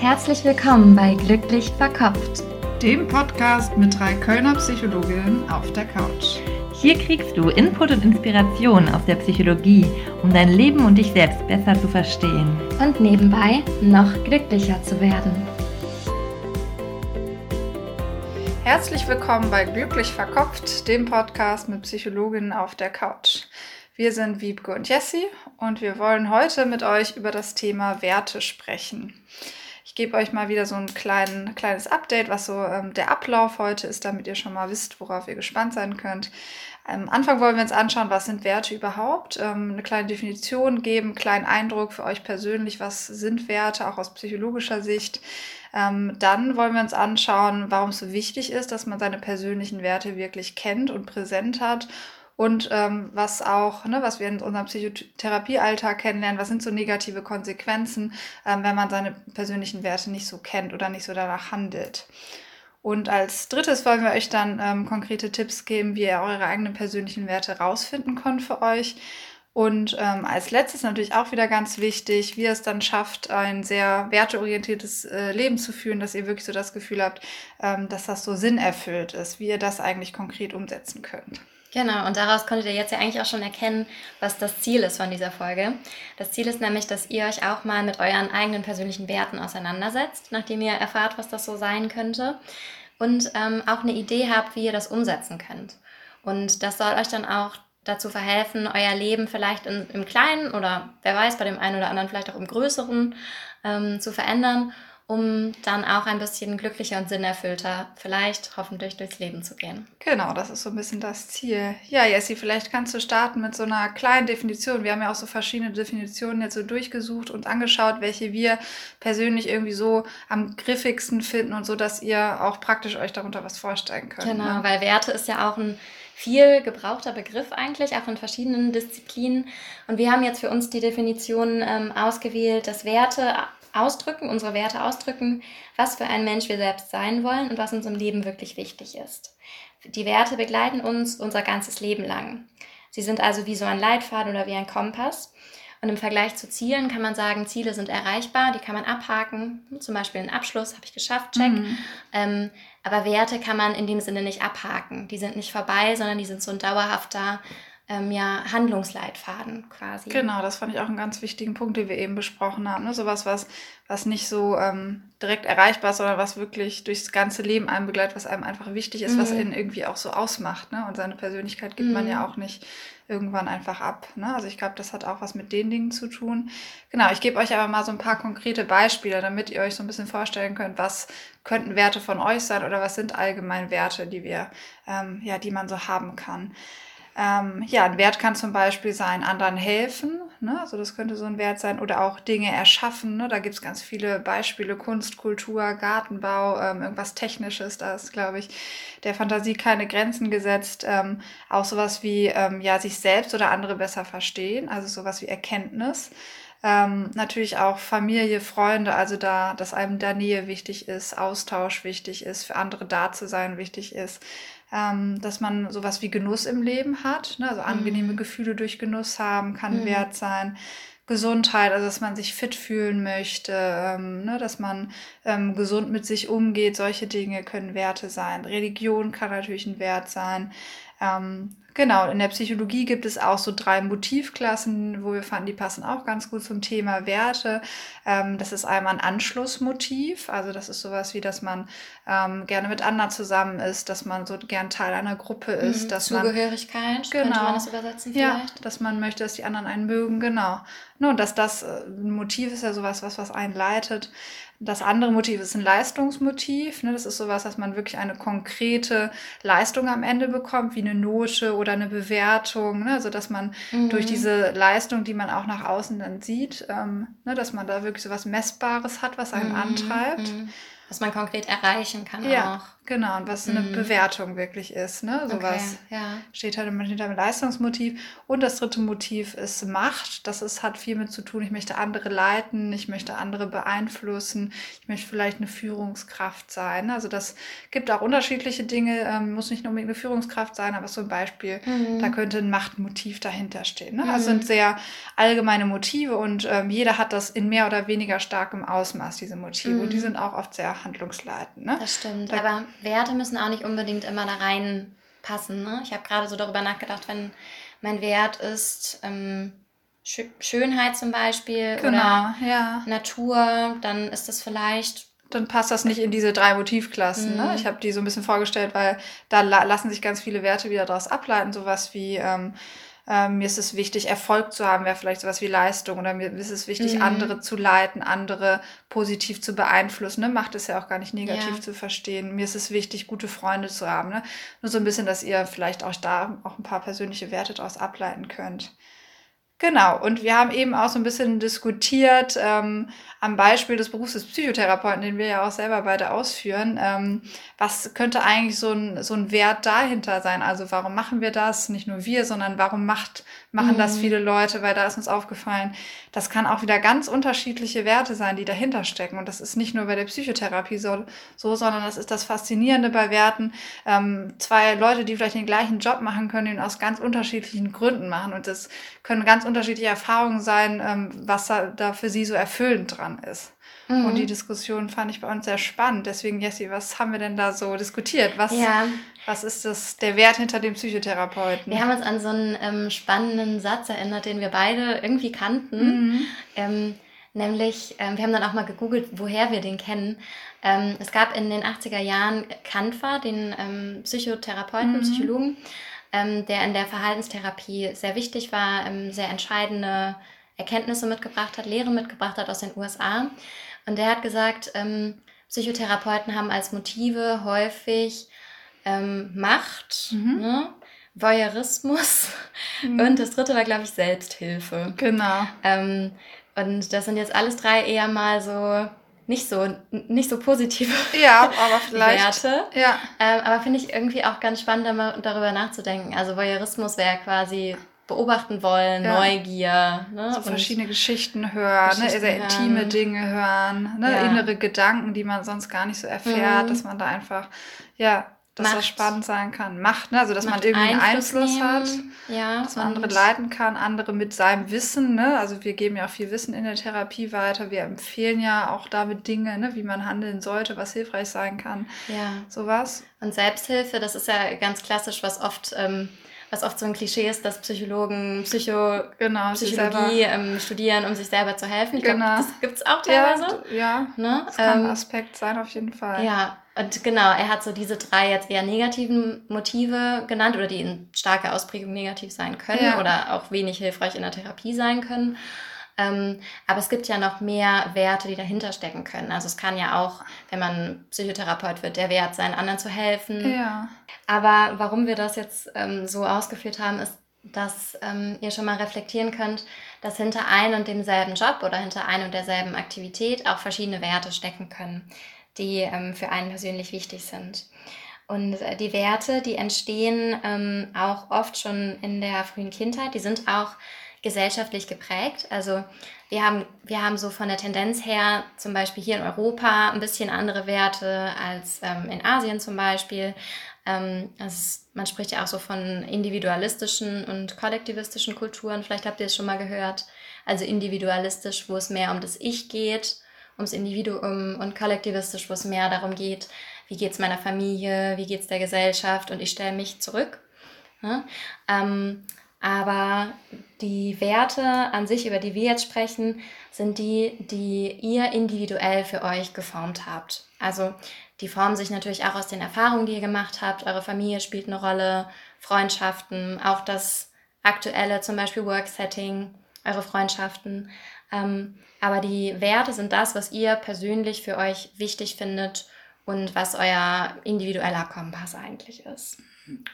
Herzlich willkommen bei Glücklich Verkopft, dem Podcast mit drei Kölner Psychologinnen auf der Couch. Hier kriegst du Input und Inspiration aus der Psychologie, um dein Leben und dich selbst besser zu verstehen. Und nebenbei noch glücklicher zu werden. Herzlich willkommen bei Glücklich Verkopft, dem Podcast mit Psychologinnen auf der Couch. Wir sind Wiebke und Jessie und wir wollen heute mit euch über das Thema Werte sprechen. Ich gebe euch mal wieder so ein klein, kleines Update, was so ähm, der Ablauf heute ist, damit ihr schon mal wisst, worauf ihr gespannt sein könnt. Am Anfang wollen wir uns anschauen, was sind Werte überhaupt, ähm, eine kleine Definition geben, einen kleinen Eindruck für euch persönlich, was sind Werte, auch aus psychologischer Sicht. Ähm, dann wollen wir uns anschauen, warum es so wichtig ist, dass man seine persönlichen Werte wirklich kennt und präsent hat und ähm, was auch, ne, was wir in unserem Psychotherapiealltag kennenlernen, was sind so negative Konsequenzen, ähm, wenn man seine persönlichen Werte nicht so kennt oder nicht so danach handelt. Und als drittes wollen wir euch dann ähm, konkrete Tipps geben, wie ihr eure eigenen persönlichen Werte rausfinden könnt für euch. Und ähm, als letztes natürlich auch wieder ganz wichtig, wie ihr es dann schafft, ein sehr werteorientiertes äh, Leben zu führen, dass ihr wirklich so das Gefühl habt, ähm, dass das so sinnerfüllt ist, wie ihr das eigentlich konkret umsetzen könnt. Genau, und daraus konntet ihr jetzt ja eigentlich auch schon erkennen, was das Ziel ist von dieser Folge. Das Ziel ist nämlich, dass ihr euch auch mal mit euren eigenen persönlichen Werten auseinandersetzt, nachdem ihr erfahrt, was das so sein könnte. Und ähm, auch eine Idee habt, wie ihr das umsetzen könnt. Und das soll euch dann auch dazu verhelfen, euer Leben vielleicht in, im Kleinen oder wer weiß, bei dem einen oder anderen vielleicht auch im Größeren ähm, zu verändern um dann auch ein bisschen glücklicher und sinnerfüllter vielleicht hoffentlich durchs Leben zu gehen. Genau, das ist so ein bisschen das Ziel. Ja, Jessie, vielleicht kannst du starten mit so einer kleinen Definition. Wir haben ja auch so verschiedene Definitionen jetzt so durchgesucht und angeschaut, welche wir persönlich irgendwie so am griffigsten finden und so, dass ihr auch praktisch euch darunter was vorstellen könnt. Genau, ne? weil Werte ist ja auch ein viel gebrauchter Begriff eigentlich, auch in verschiedenen Disziplinen. Und wir haben jetzt für uns die Definition ähm, ausgewählt, dass Werte ausdrücken, unsere Werte ausdrücken, was für ein Mensch wir selbst sein wollen und was uns im Leben wirklich wichtig ist. Die Werte begleiten uns unser ganzes Leben lang. Sie sind also wie so ein Leitfaden oder wie ein Kompass. Und im Vergleich zu Zielen kann man sagen, Ziele sind erreichbar, die kann man abhaken. Zum Beispiel einen Abschluss habe ich geschafft, check. Mhm. Ähm, aber Werte kann man in dem Sinne nicht abhaken. Die sind nicht vorbei, sondern die sind so ein dauerhafter ähm, ja, Handlungsleitfaden quasi. Genau, das fand ich auch einen ganz wichtigen Punkt, den wir eben besprochen haben. Ne? Sowas, was, was nicht so ähm, direkt erreichbar ist, sondern was wirklich durchs ganze Leben einem begleitet, was einem einfach wichtig ist, mhm. was ihn irgendwie auch so ausmacht. Ne? Und seine Persönlichkeit gibt mhm. man ja mhm. auch nicht irgendwann einfach ab. Ne? Also ich glaube, das hat auch was mit den Dingen zu tun. Genau, ich gebe euch aber mal so ein paar konkrete Beispiele, damit ihr euch so ein bisschen vorstellen könnt, was könnten Werte von euch sein oder was sind allgemein Werte, die wir, ähm, ja, die man so haben kann. Ähm, ja, ein Wert kann zum Beispiel sein, anderen helfen. Ne? Also das könnte so ein Wert sein. Oder auch Dinge erschaffen. Ne? Da gibt es ganz viele Beispiele. Kunst, Kultur, Gartenbau, ähm, irgendwas Technisches. Da ist, glaube ich, der Fantasie keine Grenzen gesetzt. Ähm, auch sowas wie ähm, ja, sich selbst oder andere besser verstehen. Also sowas wie Erkenntnis. Ähm, natürlich auch Familie, Freunde, also da, dass einem da Nähe wichtig ist, Austausch wichtig ist, für andere da zu sein wichtig ist ähm, dass man sowas wie Genuss im Leben hat, ne? also angenehme mhm. Gefühle durch Genuss haben, kann mhm. wert sein. Gesundheit, also dass man sich fit fühlen möchte, ähm, ne, dass man ähm, gesund mit sich umgeht, solche Dinge können Werte sein. Religion kann natürlich ein Wert sein. Ähm, Genau, in der Psychologie gibt es auch so drei Motivklassen, wo wir fanden, die passen auch ganz gut zum Thema Werte. Ähm, das ist einmal ein Anschlussmotiv, also das ist sowas wie, dass man ähm, gerne mit anderen zusammen ist, dass man so gern Teil einer Gruppe ist. Mhm, dass Zugehörigkeit, man, genau, könnte man das übersetzen vielleicht? Ja, dass man möchte, dass die anderen einen mögen, genau. Nur, dass das äh, ein Motiv ist ja sowas, was, was einen leitet. Das andere Motiv ist ein Leistungsmotiv. Ne? Das ist sowas, dass man wirklich eine konkrete Leistung am Ende bekommt, wie eine Note oder eine Bewertung. Ne? Also dass man mhm. durch diese Leistung, die man auch nach außen dann sieht, ähm, ne? dass man da wirklich sowas Messbares hat, was einen mhm. antreibt. Mhm. was man konkret erreichen kann ja, auch. Genau, und was eine mhm. Bewertung wirklich ist. Ne? Sowas okay, ja. steht halt immer hinter dem Leistungsmotiv. Und das dritte Motiv ist Macht. Das ist, hat viel mit zu tun. Ich möchte andere leiten, ich möchte andere beeinflussen, ich möchte vielleicht eine Führungskraft sein. Also das gibt auch unterschiedliche Dinge, ähm, muss nicht unbedingt eine Führungskraft sein, aber so ein Beispiel, mhm. da könnte ein Machtmotiv dahinter stehen. Ne? Mhm. Also sind sehr allgemeine Motive und ähm, jeder hat das in mehr oder weniger starkem Ausmaß, diese Motive. Und die mhm. sind auch oft sehr handlungsleitend. Ne? Das stimmt, da, aber Werte müssen auch nicht unbedingt immer da reinpassen. Ne? Ich habe gerade so darüber nachgedacht, wenn mein Wert ist ähm, Sch Schönheit zum Beispiel genau, oder ja. Natur, dann ist das vielleicht dann passt das nicht in diese drei Motivklassen. Ne? Mhm. Ne? Ich habe die so ein bisschen vorgestellt, weil da la lassen sich ganz viele Werte wieder daraus ableiten. Sowas wie ähm, ähm, mir ist es wichtig, Erfolg zu haben, wäre vielleicht sowas wie Leistung. Oder mir ist es wichtig, mhm. andere zu leiten, andere positiv zu beeinflussen. Ne? Macht es ja auch gar nicht negativ ja. zu verstehen. Mir ist es wichtig, gute Freunde zu haben. Ne? Nur so ein bisschen, dass ihr vielleicht auch da auch ein paar persönliche Werte daraus ableiten könnt. Genau, und wir haben eben auch so ein bisschen diskutiert ähm, am Beispiel des Berufs des Psychotherapeuten, den wir ja auch selber beide ausführen. Ähm, was könnte eigentlich so ein, so ein Wert dahinter sein? Also warum machen wir das? Nicht nur wir, sondern warum macht, machen mhm. das viele Leute? Weil da ist uns aufgefallen, das kann auch wieder ganz unterschiedliche Werte sein, die dahinter stecken. Und das ist nicht nur bei der Psychotherapie so, so sondern das ist das Faszinierende bei Werten. Ähm, zwei Leute, die vielleicht den gleichen Job machen können, ihn aus ganz unterschiedlichen Gründen machen. Und das können ganz unterschiedliche Erfahrungen sein, ähm, was da, da für sie so erfüllend dran ist. Mhm. Und die Diskussion fand ich bei uns sehr spannend. Deswegen, Jessie, was haben wir denn da so diskutiert? Was, ja. was ist das, der Wert hinter dem Psychotherapeuten? Wir haben uns an so einen ähm, spannenden Satz erinnert, den wir beide irgendwie kannten. Mhm. Ähm, nämlich, ähm, wir haben dann auch mal gegoogelt, woher wir den kennen. Ähm, es gab in den 80er Jahren Kanfer, den ähm, Psychotherapeuten, mhm. Psychologen, ähm, der in der Verhaltenstherapie sehr wichtig war, ähm, sehr entscheidende Erkenntnisse mitgebracht hat, Lehre mitgebracht hat aus den USA. Und der hat gesagt, ähm, Psychotherapeuten haben als Motive häufig ähm, Macht, mhm. ne? Voyeurismus mhm. und das dritte war, glaube ich, Selbsthilfe. Genau. Ähm, und das sind jetzt alles drei eher mal so nicht so, nicht so positive ja, aber vielleicht, Werte. Ja. Ähm, aber finde ich irgendwie auch ganz spannend, darüber nachzudenken. Also Voyeurismus wäre quasi beobachten wollen, ja. Neugier. Ne? So verschiedene Geschichten hören, ne? Geschichten ne? sehr intime Dinge hören, ne? Ja. innere Gedanken, die man sonst gar nicht so erfährt, mhm. dass man da einfach, ja, dass Macht. das spannend sein kann. Macht, ne? also dass Macht man irgendwie einen Einfluss, Einfluss hat, ja, dass man andere leiten kann, andere mit seinem Wissen. Ne? Also wir geben ja auch viel Wissen in der Therapie weiter. Wir empfehlen ja auch damit Dinge, ne? wie man handeln sollte, was hilfreich sein kann. Ja. Sowas. Und Selbsthilfe, das ist ja ganz klassisch, was oft... Ähm, was oft so ein Klischee ist, dass Psychologen Psycho genau, Psychologie ähm, studieren, um sich selber zu helfen. Ich genau. glaube, das gibt es auch teilweise. Ja, ja. Ne? das kann ähm, ein Aspekt sein auf jeden Fall. Ja, und genau, er hat so diese drei jetzt eher negativen Motive genannt oder die in starker Ausprägung negativ sein können ja. oder auch wenig hilfreich in der Therapie sein können. Ähm, aber es gibt ja noch mehr Werte, die dahinter stecken können. Also es kann ja auch, wenn man Psychotherapeut wird, der Wert sein, anderen zu helfen. Ja. Aber warum wir das jetzt ähm, so ausgeführt haben, ist, dass ähm, ihr schon mal reflektieren könnt, dass hinter ein und demselben Job oder hinter ein und derselben Aktivität auch verschiedene Werte stecken können, die ähm, für einen persönlich wichtig sind. Und äh, die Werte, die entstehen ähm, auch oft schon in der frühen Kindheit, die sind auch gesellschaftlich geprägt. Also wir haben, wir haben so von der Tendenz her zum Beispiel hier in Europa ein bisschen andere Werte als ähm, in Asien zum Beispiel. Ähm, also man spricht ja auch so von individualistischen und kollektivistischen Kulturen. Vielleicht habt ihr es schon mal gehört. Also individualistisch, wo es mehr um das Ich geht, ums Individuum und kollektivistisch, wo es mehr darum geht, wie geht es meiner Familie, wie geht es der Gesellschaft und ich stelle mich zurück. Ja? Ähm, aber die Werte an sich, über die wir jetzt sprechen, sind die, die ihr individuell für euch geformt habt. Also die formen sich natürlich auch aus den Erfahrungen, die ihr gemacht habt. Eure Familie spielt eine Rolle, Freundschaften, auch das aktuelle zum Beispiel Work-Setting, eure Freundschaften. Ähm, aber die Werte sind das, was ihr persönlich für euch wichtig findet und was euer individueller Kompass eigentlich ist.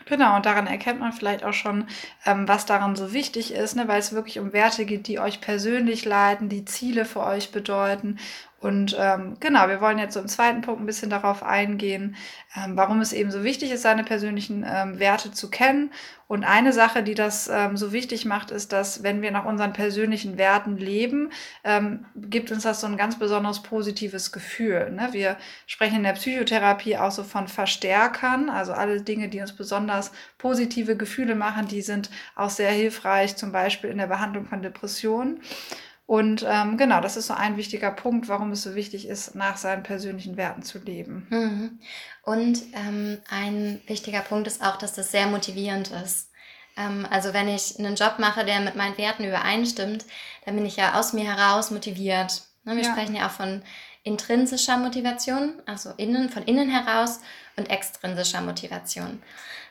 Genau, und daran erkennt man vielleicht auch schon, ähm, was daran so wichtig ist, ne, weil es wirklich um Werte geht, die euch persönlich leiten, die Ziele für euch bedeuten Und ähm, genau, wir wollen jetzt so im zweiten Punkt ein bisschen darauf eingehen, ähm, warum es eben so wichtig ist, seine persönlichen ähm, Werte zu kennen. Und eine Sache, die das ähm, so wichtig macht, ist, dass wenn wir nach unseren persönlichen Werten leben, ähm, gibt uns das so ein ganz besonders positives Gefühl. Ne? Wir sprechen in der Psychotherapie auch so von Verstärkern, also alle Dinge, die uns besonders positive Gefühle machen, die sind auch sehr hilfreich, zum Beispiel in der Behandlung von Depressionen. Und ähm, genau, das ist so ein wichtiger Punkt, warum es so wichtig ist, nach seinen persönlichen Werten zu leben. Mhm. Und ähm, ein wichtiger Punkt ist auch, dass das sehr motivierend ist. Ähm, also wenn ich einen Job mache, der mit meinen Werten übereinstimmt, dann bin ich ja aus mir heraus motiviert. Ne, wir ja. sprechen ja auch von intrinsischer Motivation, also innen, von innen heraus und extrinsischer Motivation.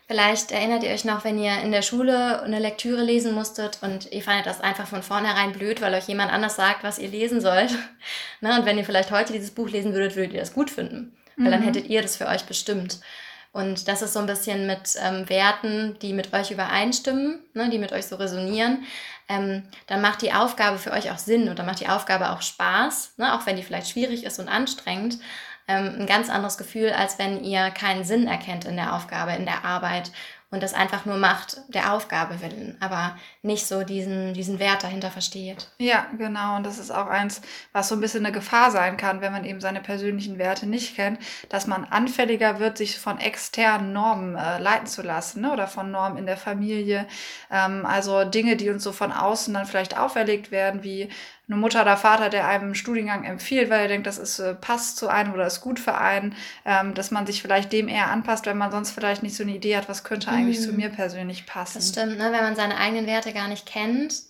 Vielleicht erinnert ihr euch noch, wenn ihr in der Schule eine Lektüre lesen musstet und ihr fandet das einfach von vornherein blöd, weil euch jemand anders sagt, was ihr lesen sollt. Na, und wenn ihr vielleicht heute dieses Buch lesen würdet, würdet ihr das gut finden, weil mhm. dann hättet ihr das für euch bestimmt. Und das ist so ein bisschen mit ähm, Werten, die mit euch übereinstimmen, ne, die mit euch so resonieren. Ähm, dann macht die Aufgabe für euch auch Sinn oder macht die Aufgabe auch Spaß, ne, auch wenn die vielleicht schwierig ist und anstrengend ähm, ein ganz anderes Gefühl, als wenn ihr keinen Sinn erkennt in der Aufgabe, in der Arbeit und das einfach nur macht der Aufgabe willen, aber nicht so diesen, diesen Wert dahinter versteht. Ja, genau. Und das ist auch eins, was so ein bisschen eine Gefahr sein kann, wenn man eben seine persönlichen Werte nicht kennt, dass man anfälliger wird, sich von externen Normen äh, leiten zu lassen ne? oder von Normen in der Familie. Ähm, also Dinge, die uns so von außen dann vielleicht auferlegt werden, wie eine Mutter oder Vater, der einem Studiengang empfiehlt, weil er denkt, das ist, äh, passt zu einem oder ist gut für einen, ähm, dass man sich vielleicht dem eher anpasst, wenn man sonst vielleicht nicht so eine Idee hat, was könnte eigentlich mhm. zu mir persönlich passen. Das stimmt, ne? wenn man seine eigenen Werte gar nicht kennt,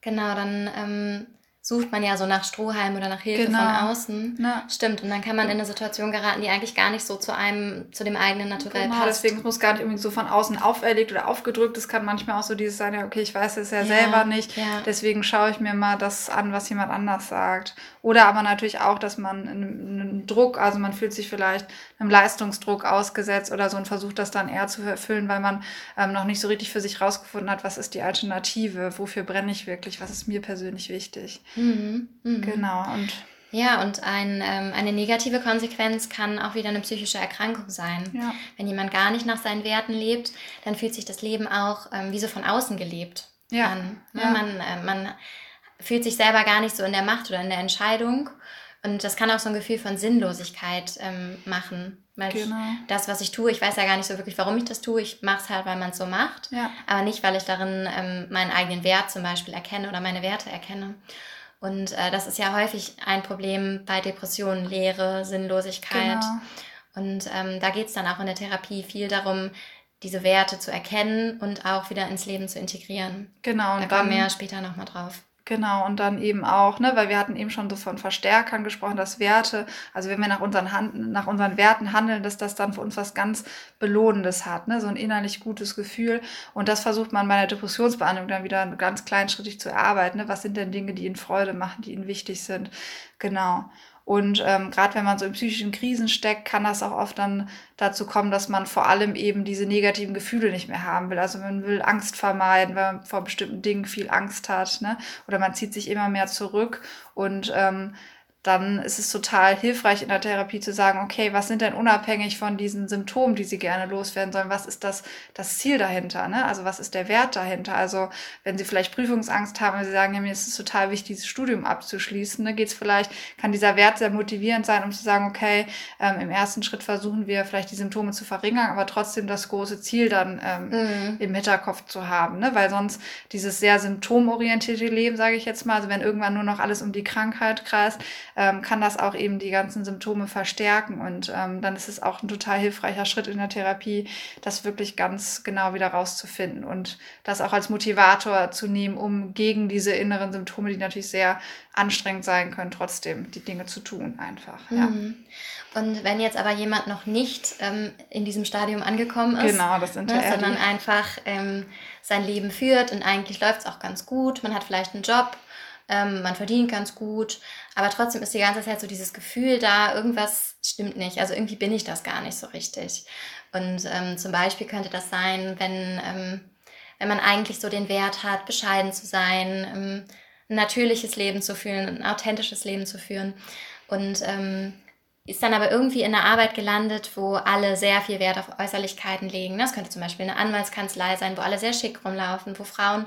genau, dann ähm, sucht man ja so nach Strohhalm oder nach Hilfe genau. von außen. Ja. Stimmt. Und dann kann man in eine Situation geraten, die eigentlich gar nicht so zu einem, zu dem eigenen Naturell genau, passt. Deswegen muss gar nicht irgendwie so von außen auferlegt oder aufgedrückt. Es kann manchmal auch so dieses sein, ja, okay, ich weiß es ja, ja selber nicht. Ja. Deswegen schaue ich mir mal das an, was jemand anders sagt. Oder aber natürlich auch, dass man einen Druck, also man fühlt sich vielleicht einem Leistungsdruck ausgesetzt oder so und versucht das dann eher zu erfüllen, weil man ähm, noch nicht so richtig für sich rausgefunden hat, was ist die Alternative, wofür brenne ich wirklich, was ist mir persönlich wichtig. Mhm. Mhm. Genau. Und ja, und ein, ähm, eine negative Konsequenz kann auch wieder eine psychische Erkrankung sein. Ja. Wenn jemand gar nicht nach seinen Werten lebt, dann fühlt sich das Leben auch ähm, wie so von außen gelebt ja. an. Ne? Ja. Man, äh, man fühlt sich selber gar nicht so in der Macht oder in der Entscheidung. Und das kann auch so ein Gefühl von Sinnlosigkeit ähm, machen. Weil genau. ich, das, was ich tue, ich weiß ja gar nicht so wirklich, warum ich das tue. Ich mache es halt, weil man es so macht. Ja. Aber nicht, weil ich darin ähm, meinen eigenen Wert zum Beispiel erkenne oder meine Werte erkenne. Und äh, das ist ja häufig ein Problem bei Depressionen, Leere, Sinnlosigkeit. Genau. Und ähm, da geht es dann auch in der Therapie viel darum, diese Werte zu erkennen und auch wieder ins Leben zu integrieren. Genau. Und da kommen wir ja später nochmal drauf. Genau, und dann eben auch, ne, weil wir hatten eben schon so von Verstärkern gesprochen, dass Werte, also wenn wir nach unseren, Hand, nach unseren Werten handeln, dass das dann für uns was ganz Belohnendes hat, ne, so ein innerlich gutes Gefühl. Und das versucht man bei der Depressionsbehandlung dann wieder ganz kleinschrittig zu erarbeiten. Ne? Was sind denn Dinge, die ihnen Freude machen, die ihnen wichtig sind? Genau. Und ähm, gerade wenn man so in psychischen Krisen steckt, kann das auch oft dann dazu kommen, dass man vor allem eben diese negativen Gefühle nicht mehr haben will. Also man will Angst vermeiden, weil man vor bestimmten Dingen viel Angst hat. Ne? Oder man zieht sich immer mehr zurück und ähm, dann ist es total hilfreich in der Therapie zu sagen, okay, was sind denn unabhängig von diesen Symptomen, die Sie gerne loswerden sollen, was ist das, das Ziel dahinter, ne? Also was ist der Wert dahinter? Also wenn Sie vielleicht Prüfungsangst haben, wenn Sie sagen, ja, mir ist es total wichtig, dieses Studium abzuschließen, ne, geht es vielleicht, kann dieser Wert sehr motivierend sein, um zu sagen, okay, ähm, im ersten Schritt versuchen wir vielleicht die Symptome zu verringern, aber trotzdem das große Ziel dann ähm, mhm. im Hinterkopf zu haben, ne? Weil sonst dieses sehr symptomorientierte Leben, sage ich jetzt mal, also wenn irgendwann nur noch alles um die Krankheit kreist, ähm, kann das auch eben die ganzen Symptome verstärken. Und ähm, dann ist es auch ein total hilfreicher Schritt in der Therapie, das wirklich ganz genau wieder rauszufinden und das auch als Motivator zu nehmen, um gegen diese inneren Symptome, die natürlich sehr anstrengend sein können, trotzdem die Dinge zu tun einfach. Ja. Mhm. Und wenn jetzt aber jemand noch nicht ähm, in diesem Stadium angekommen ist, genau, das ne, sondern einfach ähm, sein Leben führt und eigentlich läuft es auch ganz gut, man hat vielleicht einen Job, ähm, man verdient ganz gut, aber trotzdem ist die ganze Zeit so dieses Gefühl da, irgendwas stimmt nicht, also irgendwie bin ich das gar nicht so richtig. Und ähm, zum Beispiel könnte das sein, wenn, ähm, wenn man eigentlich so den Wert hat, bescheiden zu sein, ähm, ein natürliches Leben zu führen, ein authentisches Leben zu führen. Und ähm, ist dann aber irgendwie in einer Arbeit gelandet, wo alle sehr viel Wert auf Äußerlichkeiten legen. Das könnte zum Beispiel eine Anwaltskanzlei sein, wo alle sehr schick rumlaufen, wo Frauen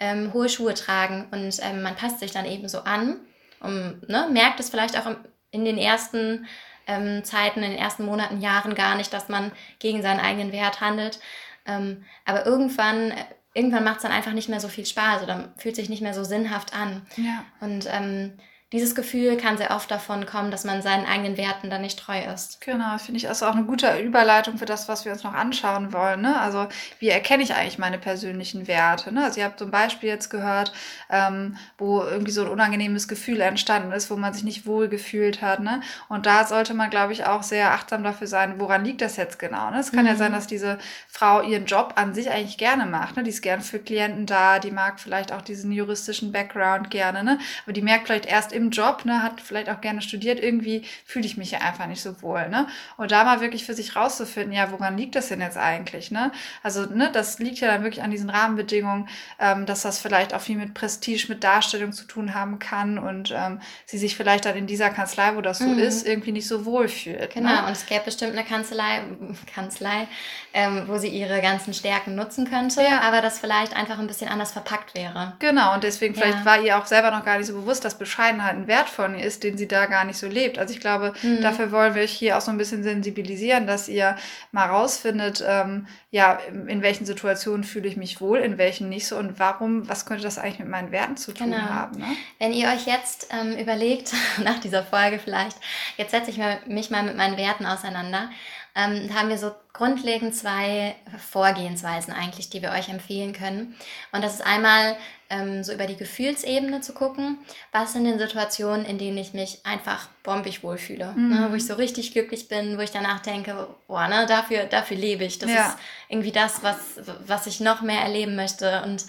ähm, hohe Schuhe tragen und ähm, man passt sich dann eben so an und ne, merkt es vielleicht auch in den ersten ähm, Zeiten, in den ersten Monaten, Jahren gar nicht, dass man gegen seinen eigenen Wert handelt. Ähm, aber irgendwann, irgendwann macht es dann einfach nicht mehr so viel Spaß oder fühlt sich nicht mehr so sinnhaft an. Ja. Und ähm, dieses Gefühl kann sehr oft davon kommen, dass man seinen eigenen Werten dann nicht treu ist. Genau, finde ich also auch eine gute Überleitung für das, was wir uns noch anschauen wollen. Ne? Also wie erkenne ich eigentlich meine persönlichen Werte? Ne? Also ihr habt so ein Beispiel jetzt gehört, ähm, wo irgendwie so ein unangenehmes Gefühl entstanden ist, wo man sich nicht wohl gefühlt hat. Ne? Und da sollte man, glaube ich, auch sehr achtsam dafür sein, woran liegt das jetzt genau. Ne? Es kann mhm. ja sein, dass diese Frau ihren Job an sich eigentlich gerne macht. Ne? Die ist gern für Klienten da, die mag vielleicht auch diesen juristischen Background gerne, ne? aber die merkt vielleicht erst im Job, ne, hat vielleicht auch gerne studiert, irgendwie fühle ich mich ja einfach nicht so wohl, ne? Und da mal wirklich für sich rauszufinden, ja, woran liegt das denn jetzt eigentlich, ne? Also, ne, das liegt ja dann wirklich an diesen Rahmenbedingungen, ähm, dass das vielleicht auch viel mit Prestige, mit Darstellung zu tun haben kann und ähm, sie sich vielleicht dann in dieser Kanzlei, wo das so mhm. ist, irgendwie nicht so wohl fühlt. Genau, ne? und es gäbe bestimmt eine Kanzlei, Kanzlei, ähm, wo sie ihre ganzen Stärken nutzen könnte, ja. aber das vielleicht einfach ein bisschen anders verpackt wäre. Genau, und deswegen ja. vielleicht war ihr auch selber noch gar nicht so bewusst, dass Bescheidenheit ein Wert von ihr ist, den sie da gar nicht so lebt. Also ich glaube, mhm. dafür wollen wir euch hier auch so ein bisschen sensibilisieren, dass ihr mal rausfindet, ähm, ja, in welchen Situationen fühle ich mich wohl, in welchen nicht so und warum, was könnte das eigentlich mit meinen Werten zu tun genau. haben. Ne? Wenn ihr euch jetzt ähm, überlegt, nach dieser Folge vielleicht, jetzt setze ich mich mal mit meinen Werten auseinander, ähm, haben wir so grundlegend zwei Vorgehensweisen eigentlich, die wir euch empfehlen können. Und das ist einmal ähm, so über die Gefühlsebene zu gucken, was sind denn Situationen, in denen ich mich einfach bombig wohlfühle, mhm. ne, wo ich so richtig glücklich bin, wo ich danach denke, boah, ne, dafür, dafür lebe ich. Das ja. ist irgendwie das, was, was ich noch mehr erleben möchte und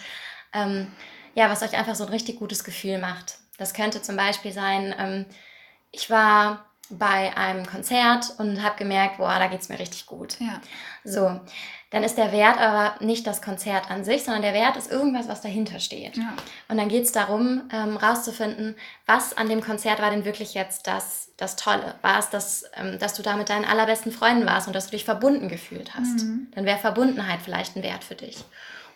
ähm, ja, was euch einfach so ein richtig gutes Gefühl macht. Das könnte zum Beispiel sein, ähm, ich war bei einem Konzert und habe gemerkt, boah, da geht es mir richtig gut. Ja. So, dann ist der Wert aber nicht das Konzert an sich, sondern der Wert ist irgendwas, was dahinter steht. Ja. Und dann geht es darum, ähm, rauszufinden, was an dem Konzert war denn wirklich jetzt das, das Tolle. War es, das, ähm, dass du da mit deinen allerbesten Freunden warst und dass du dich verbunden gefühlt hast. Mhm. Dann wäre Verbundenheit vielleicht ein Wert für dich.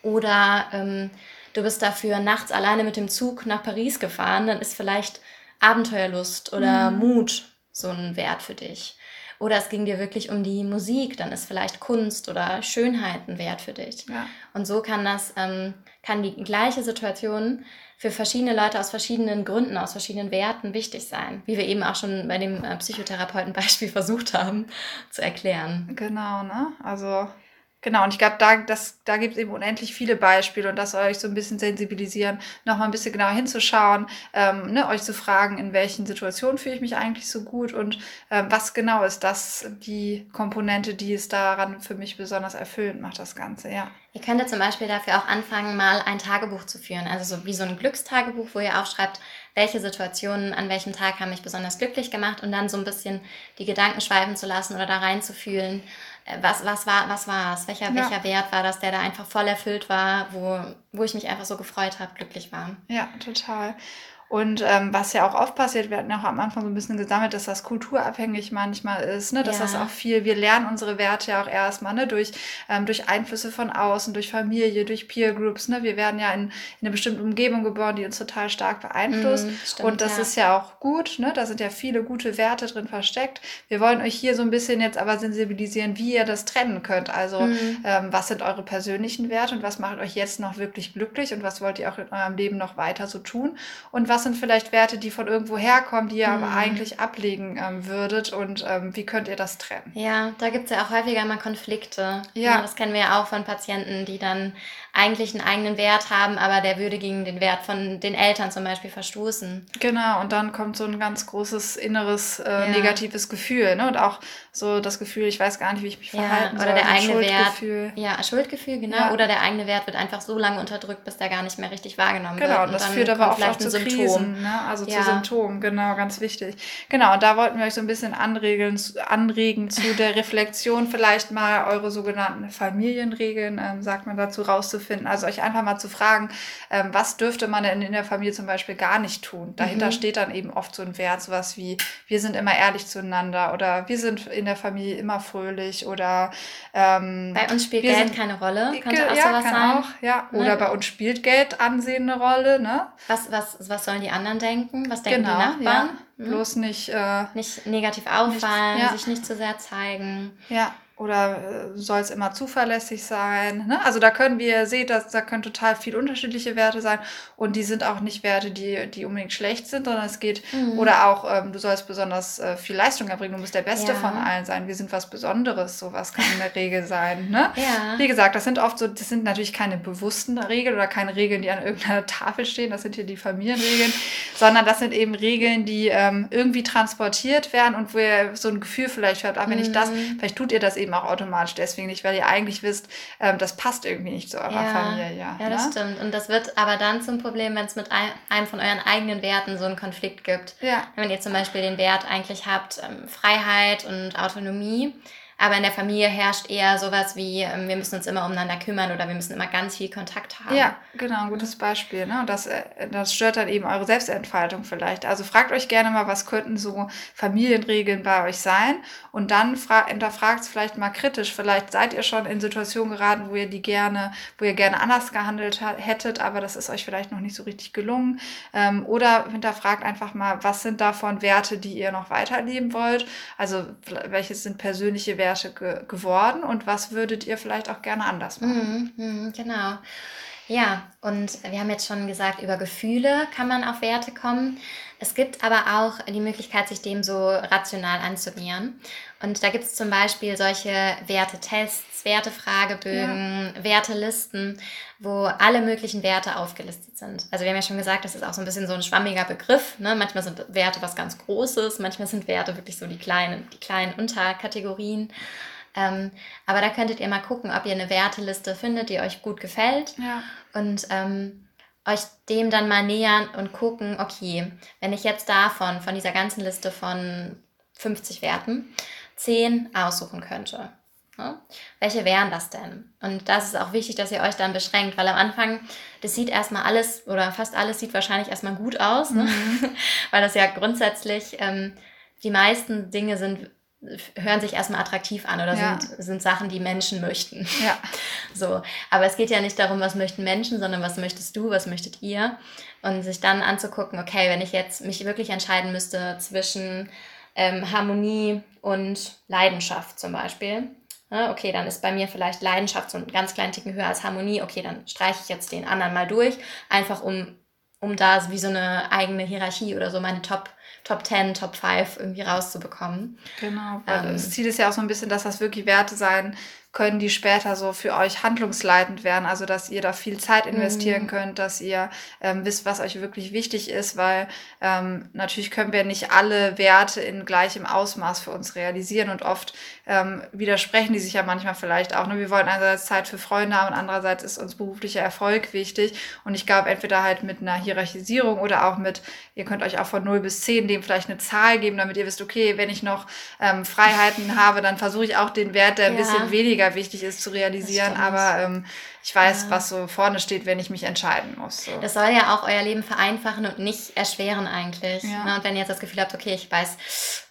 Oder ähm, du bist dafür nachts alleine mit dem Zug nach Paris gefahren, dann ist vielleicht Abenteuerlust oder mhm. Mut so ein Wert für dich. Oder es ging dir wirklich um die Musik, dann ist vielleicht Kunst oder Schönheit ein Wert für dich. Ja. Und so kann das, ähm, kann die gleiche Situation für verschiedene Leute aus verschiedenen Gründen, aus verschiedenen Werten wichtig sein, wie wir eben auch schon bei dem äh, Psychotherapeuten-Beispiel versucht haben zu erklären. Genau, ne? Also Genau, und ich glaube, da, da gibt es eben unendlich viele Beispiele und das soll euch so ein bisschen sensibilisieren, nochmal ein bisschen genauer hinzuschauen, ähm, ne, euch zu fragen, in welchen Situationen fühle ich mich eigentlich so gut und ähm, was genau ist das, die Komponente, die es daran für mich besonders erfüllend macht, das Ganze, ja. Ihr könntet zum Beispiel dafür auch anfangen, mal ein Tagebuch zu führen, also so wie so ein Glückstagebuch, wo ihr aufschreibt, welche Situationen an welchem Tag haben mich besonders glücklich gemacht und dann so ein bisschen die Gedanken schweifen zu lassen oder da reinzufühlen was, was war was war's? Welcher, ja. welcher Wert war das, der da einfach voll erfüllt war, wo, wo ich mich einfach so gefreut habe, glücklich war. Ja, total. Und ähm, was ja auch oft passiert, wir hatten ja auch am Anfang so ein bisschen gesammelt, dass das kulturabhängig manchmal ist, ne? dass ja. das auch viel, wir lernen unsere Werte ja auch erstmal ne? durch, ähm, durch Einflüsse von außen, durch Familie, durch Peer Groups. Ne? Wir werden ja in, in eine bestimmte Umgebung geboren, die uns total stark beeinflusst. Mm, stimmt, und das ja. ist ja auch gut, ne? da sind ja viele gute Werte drin versteckt. Wir wollen euch hier so ein bisschen jetzt aber sensibilisieren, wie ihr das trennen könnt. Also mm. ähm, was sind eure persönlichen Werte und was macht euch jetzt noch wirklich glücklich und was wollt ihr auch in eurem Leben noch weiter so tun und was sind vielleicht Werte, die von irgendwo herkommen, die ihr mhm. aber eigentlich ablegen ähm, würdet und ähm, wie könnt ihr das trennen? Ja, da gibt es ja auch häufiger mal Konflikte. Ja. ja. Das kennen wir ja auch von Patienten, die dann eigentlich einen eigenen Wert haben, aber der würde gegen den Wert von den Eltern zum Beispiel verstoßen. Genau, und dann kommt so ein ganz großes inneres äh, ja. negatives Gefühl, ne? Und auch so das Gefühl, ich weiß gar nicht, wie ich mich ja, verhalten oder soll. Oder der eigene. Wert. Ja, Schuldgefühl, genau. Ja. Oder der eigene Wert wird einfach so lange unterdrückt, bis der gar nicht mehr richtig wahrgenommen genau, wird. Genau, das führt aber auch, auch zu Symptome. Symptom. ne? also zu Symptomen, genau, ganz wichtig. Genau, und da wollten wir euch so ein bisschen anregen, anregen zu der Reflexion, vielleicht mal eure sogenannten Familienregeln, ähm, sagt man dazu, rauszufinden. Also euch einfach mal zu fragen, ähm, was dürfte man denn in der Familie zum Beispiel gar nicht tun? Dahinter mhm. steht dann eben oft so ein Wert, sowas wie, wir sind immer ehrlich zueinander oder wir sind in der Familie immer fröhlich oder ähm, bei uns spielt Geld sind, keine Rolle, könnte auch ja, sowas kann sein. Auch, ja. Ne? Oder bei uns spielt Geld Ansehen eine Rolle, ne? Was, was, was sollen die anderen denken? Was denken genau, die Nachbarn? Ja. Hm? Bloß nicht, äh, nicht negativ auffallen, nicht, ja. sich nicht zu sehr zeigen. Ja. Oder äh, soll es immer zuverlässig sein? Ne? Also da können wir, ihr seht, dass, da können total viel unterschiedliche Werte sein und die sind auch nicht Werte, die, die unbedingt schlecht sind, sondern es geht, mhm. oder auch, ähm, du sollst besonders äh, viel Leistung erbringen, du musst der Beste ja. von allen sein, wir sind was Besonderes, sowas kann in der Regel sein. Ne? Ja. Wie gesagt, das sind oft so, das sind natürlich keine bewussten Regeln oder keine Regeln, die an irgendeiner Tafel stehen, das sind hier die Familienregeln, sondern das sind eben Regeln, die ähm, irgendwie transportiert werden und wo ihr so ein Gefühl vielleicht habt, ah, wenn mhm. ich das, mhm. vielleicht tut ihr das eben eben auch automatisch deswegen nicht, weil ihr eigentlich wisst, ähm, das passt irgendwie nicht zu eurer ja, Familie. Ja, ja das ne? stimmt. Und das wird aber dann zum Problem, wenn es mit ein, einem von euren eigenen Werten so einen Konflikt gibt. Ja. Wenn ihr zum Beispiel den Wert eigentlich habt, ähm, Freiheit und Autonomie, aber in der Familie herrscht eher sowas wie, ähm, wir müssen uns immer umeinander kümmern oder wir müssen immer ganz viel Kontakt haben. Ja, genau, ein gutes Beispiel. Ne? Und das, äh, das stört dann eben eure Selbstentfaltung vielleicht. Also fragt euch gerne mal, was könnten so Familienregeln bei euch sein? Und dann hinterfragt es vielleicht mal kritisch. Vielleicht seid ihr schon in Situationen geraten, wo ihr die gerne, wo ihr gerne anders gehandelt hättet, aber das ist euch vielleicht noch nicht so richtig gelungen. Ähm, oder hinterfragt einfach mal, was sind davon Werte, die ihr noch weiterleben wollt? Also welche sind persönliche Werte? Werte ge geworden und was würdet ihr vielleicht auch gerne anders machen? Mhm, mh, genau. Ja, und wir haben jetzt schon gesagt, über Gefühle kann man auf Werte kommen. Es gibt aber auch die Möglichkeit, sich dem so rational anzunähern. Und da gibt es zum Beispiel solche Wertetests, Wertefragebögen, ja. Wertelisten, wo alle möglichen Werte aufgelistet sind. Also wir haben ja schon gesagt, das ist auch so ein bisschen so ein schwammiger Begriff. Ne? Manchmal sind Werte was ganz Großes, manchmal sind Werte wirklich so die kleinen, die kleinen Unterkategorien. Ähm, aber da könntet ihr mal gucken, ob ihr eine Werteliste findet, die euch gut gefällt. Ja. Und ähm, euch dem dann mal nähern und gucken, okay, wenn ich jetzt davon, von dieser ganzen Liste von 50 Werten, 10 aussuchen könnte. Ne? Welche wären das denn? Und das ist auch wichtig, dass ihr euch dann beschränkt, weil am Anfang, das sieht erstmal alles oder fast alles sieht wahrscheinlich erstmal gut aus, ne? mhm. weil das ja grundsätzlich ähm, die meisten Dinge sind hören sich erstmal attraktiv an oder ja. sind, sind Sachen, die Menschen möchten. Ja. So. Aber es geht ja nicht darum, was möchten Menschen, sondern was möchtest du, was möchtet ihr? Und sich dann anzugucken, okay, wenn ich jetzt mich wirklich entscheiden müsste zwischen ähm, Harmonie und Leidenschaft zum Beispiel. Ja, okay, dann ist bei mir vielleicht Leidenschaft so einen ganz kleinen Ticken höher als Harmonie. Okay, dann streiche ich jetzt den anderen mal durch, einfach um, um da wie so eine eigene Hierarchie oder so meine Top Top 10, Top 5 irgendwie rauszubekommen. Genau, weil ähm, das Ziel ist ja auch so ein bisschen, dass das wirklich Werte sein können, die später so für euch handlungsleitend werden. Also, dass ihr da viel Zeit investieren mhm. könnt, dass ihr ähm, wisst, was euch wirklich wichtig ist, weil ähm, natürlich können wir nicht alle Werte in gleichem Ausmaß für uns realisieren und oft ähm, widersprechen die sich ja manchmal vielleicht auch. Ne? Wir wollen einerseits Zeit für Freunde haben und andererseits ist uns beruflicher Erfolg wichtig. Und ich glaube, entweder halt mit einer Hierarchisierung oder auch mit, ihr könnt euch auch von 0 bis 10 dem vielleicht eine Zahl geben, damit ihr wisst, okay, wenn ich noch ähm, Freiheiten habe, dann versuche ich auch den Wert, der ein ja. bisschen weniger mega wichtig ist zu realisieren, aber ähm, ich weiß, ja. was so vorne steht, wenn ich mich entscheiden muss. So. Das soll ja auch euer Leben vereinfachen und nicht erschweren eigentlich. Ja. Ne? Und wenn ihr jetzt das Gefühl habt, okay, ich weiß,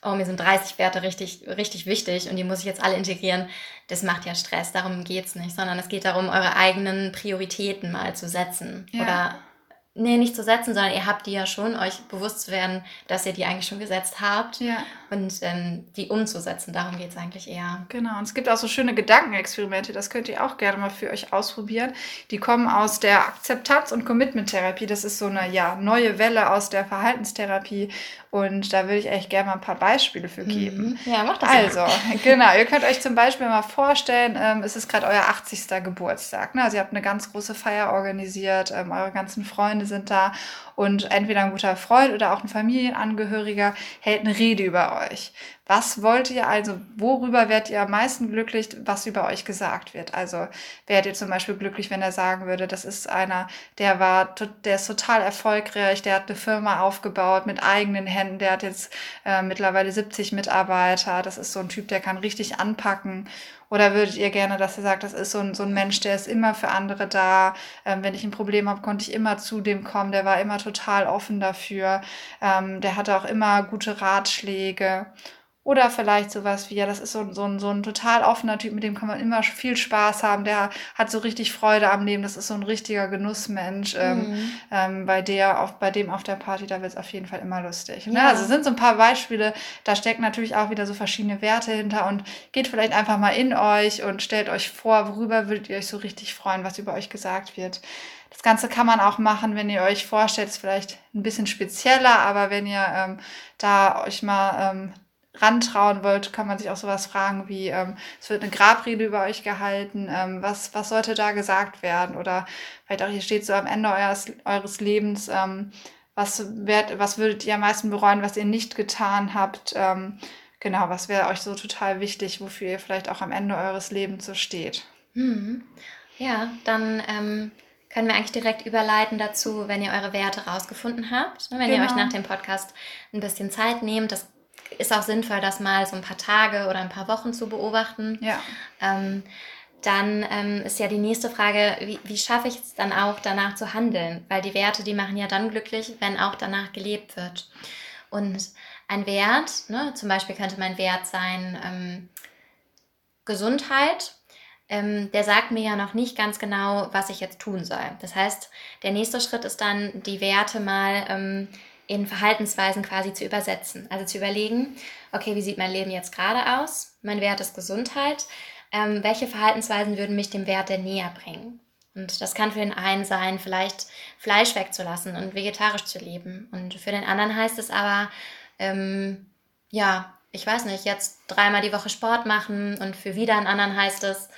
oh, mir sind 30 Werte richtig, richtig wichtig und die muss ich jetzt alle integrieren, das macht ja Stress, darum geht es nicht, sondern es geht darum, eure eigenen Prioritäten mal zu setzen. Ja. Oder nee, nicht zu setzen, sondern ihr habt die ja schon, euch bewusst zu werden, dass ihr die eigentlich schon gesetzt habt ja. Und ähm, die umzusetzen. Darum geht es eigentlich eher. Genau, und es gibt auch so schöne Gedankenexperimente, das könnt ihr auch gerne mal für euch ausprobieren. Die kommen aus der Akzeptanz- und Commitment-Therapie. Das ist so eine ja, neue Welle aus der Verhaltenstherapie und da würde ich echt gerne mal ein paar Beispiele für geben. Mhm. Ja, macht das. Also, mal. genau, ihr könnt euch zum Beispiel mal vorstellen, ähm, es ist gerade euer 80. Geburtstag. Ne? Also ihr habt eine ganz große Feier organisiert, ähm, eure ganzen Freunde sind da und entweder ein guter Freund oder auch ein Familienangehöriger hält eine Rede über euch. Was wollt ihr also, worüber werdet ihr am meisten glücklich, was über euch gesagt wird? Also werdet ihr zum Beispiel glücklich, wenn er sagen würde, das ist einer, der war, der ist total erfolgreich, der hat eine Firma aufgebaut mit eigenen Händen, der hat jetzt äh, mittlerweile 70 Mitarbeiter, das ist so ein Typ, der kann richtig anpacken. Oder würdet ihr gerne, dass er sagt, das ist so ein, so ein Mensch, der ist immer für andere da. Ähm, wenn ich ein Problem habe, konnte ich immer zu dem kommen. Der war immer total offen dafür. Ähm, der hatte auch immer gute Ratschläge. Oder vielleicht sowas wie, ja, das ist so, so, ein, so ein total offener Typ, mit dem kann man immer viel Spaß haben. Der hat so richtig Freude am Leben. Das ist so ein richtiger Genussmensch. Ähm, mhm. Ähm, bei, der auf, bei dem auf der Party, da wird es auf jeden Fall immer lustig. Ne? Ja. Ne? Also sind so ein paar Beispiele. Da stecken natürlich auch wieder so verschiedene Werte hinter. Und geht vielleicht einfach mal in euch und stellt euch vor, worüber würdet ihr euch so richtig freuen, was über euch gesagt wird. Das Ganze kann man auch machen, wenn ihr euch vorstellt, ist vielleicht ein bisschen spezieller, aber wenn ihr ähm, da euch mal ähm, rantrauen wollt, kann man sich auch sowas fragen wie, ähm, es wird eine Grabrede über euch gehalten, ähm, was, was sollte da gesagt werden? Oder vielleicht auch hier steht so am Ende eures, eures Lebens, ähm, was, werd, was würdet ihr am meisten bereuen, was ihr nicht getan habt? Ähm, genau, was wäre euch so total wichtig, wofür ihr vielleicht auch am Ende eures Lebens so steht? Hm. Ja, dann ähm, können wir eigentlich direkt überleiten dazu, wenn ihr eure Werte rausgefunden habt. Ne, wenn genau. ihr euch nach dem Podcast ein bisschen Zeit nehmt, das ist auch sinnvoll, das mal so ein paar Tage oder ein paar Wochen zu beobachten. Ja. Ähm, dann ähm, ist ja die nächste Frage, wie, wie schaffe ich es dann auch danach zu handeln? Weil die Werte, die machen ja dann glücklich, wenn auch danach gelebt wird. Und ein Wert, ne, zum Beispiel könnte mein Wert sein ähm, Gesundheit, ähm, der sagt mir ja noch nicht ganz genau, was ich jetzt tun soll. Das heißt, der nächste Schritt ist dann, die Werte mal ähm, in Verhaltensweisen quasi zu übersetzen. Also zu überlegen, okay, wie sieht mein Leben jetzt gerade aus? Mein Wert ist Gesundheit. Ähm, welche Verhaltensweisen würden mich dem Wert der näher bringen? Und das kann für den einen sein, vielleicht Fleisch wegzulassen und vegetarisch zu leben. Und für den anderen heißt es aber, ähm, ja, ich weiß nicht, jetzt dreimal die Woche Sport machen. Und für wieder einen anderen heißt es,